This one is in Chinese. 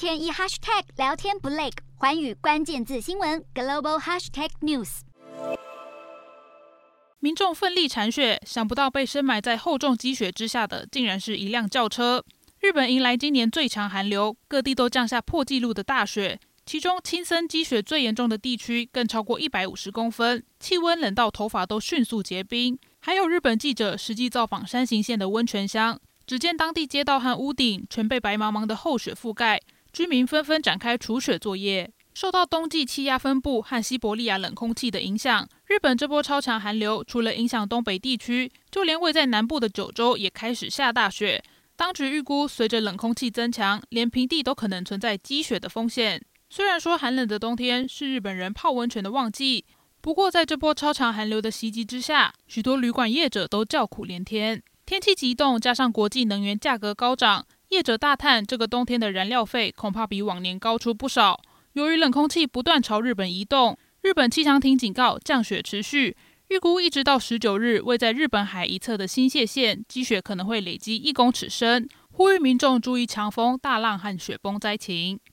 天一 hashtag 聊天不累，环宇关键字新闻 global hashtag news。民众奋力铲雪，想不到被深埋在厚重积雪之下的，竟然是一辆轿车。日本迎来今年最强寒流，各地都降下破纪录的大雪，其中青森积雪最严重的地区更超过一百五十公分，气温冷到头发都迅速结冰。还有日本记者实际造访山形县的温泉乡。只见当地街道和屋顶全被白茫茫的厚雪覆盖，居民纷纷展开除雪作业。受到冬季气压分布和西伯利亚冷空气的影响，日本这波超强寒流除了影响东北地区，就连位在南部的九州也开始下大雪。当局预估，随着冷空气增强，连平地都可能存在积雪的风险。虽然说寒冷的冬天是日本人泡温泉的旺季，不过在这波超强寒流的袭击之下，许多旅馆业者都叫苦连天。天气急冻，加上国际能源价格高涨，业者大叹这个冬天的燃料费恐怕比往年高出不少。由于冷空气不断朝日本移动，日本气象厅警告降雪持续，预估一直到十九日，位在日本海一侧的新泻县积雪可能会累积一公尺深，呼吁民众注意强风、大浪和雪崩灾情。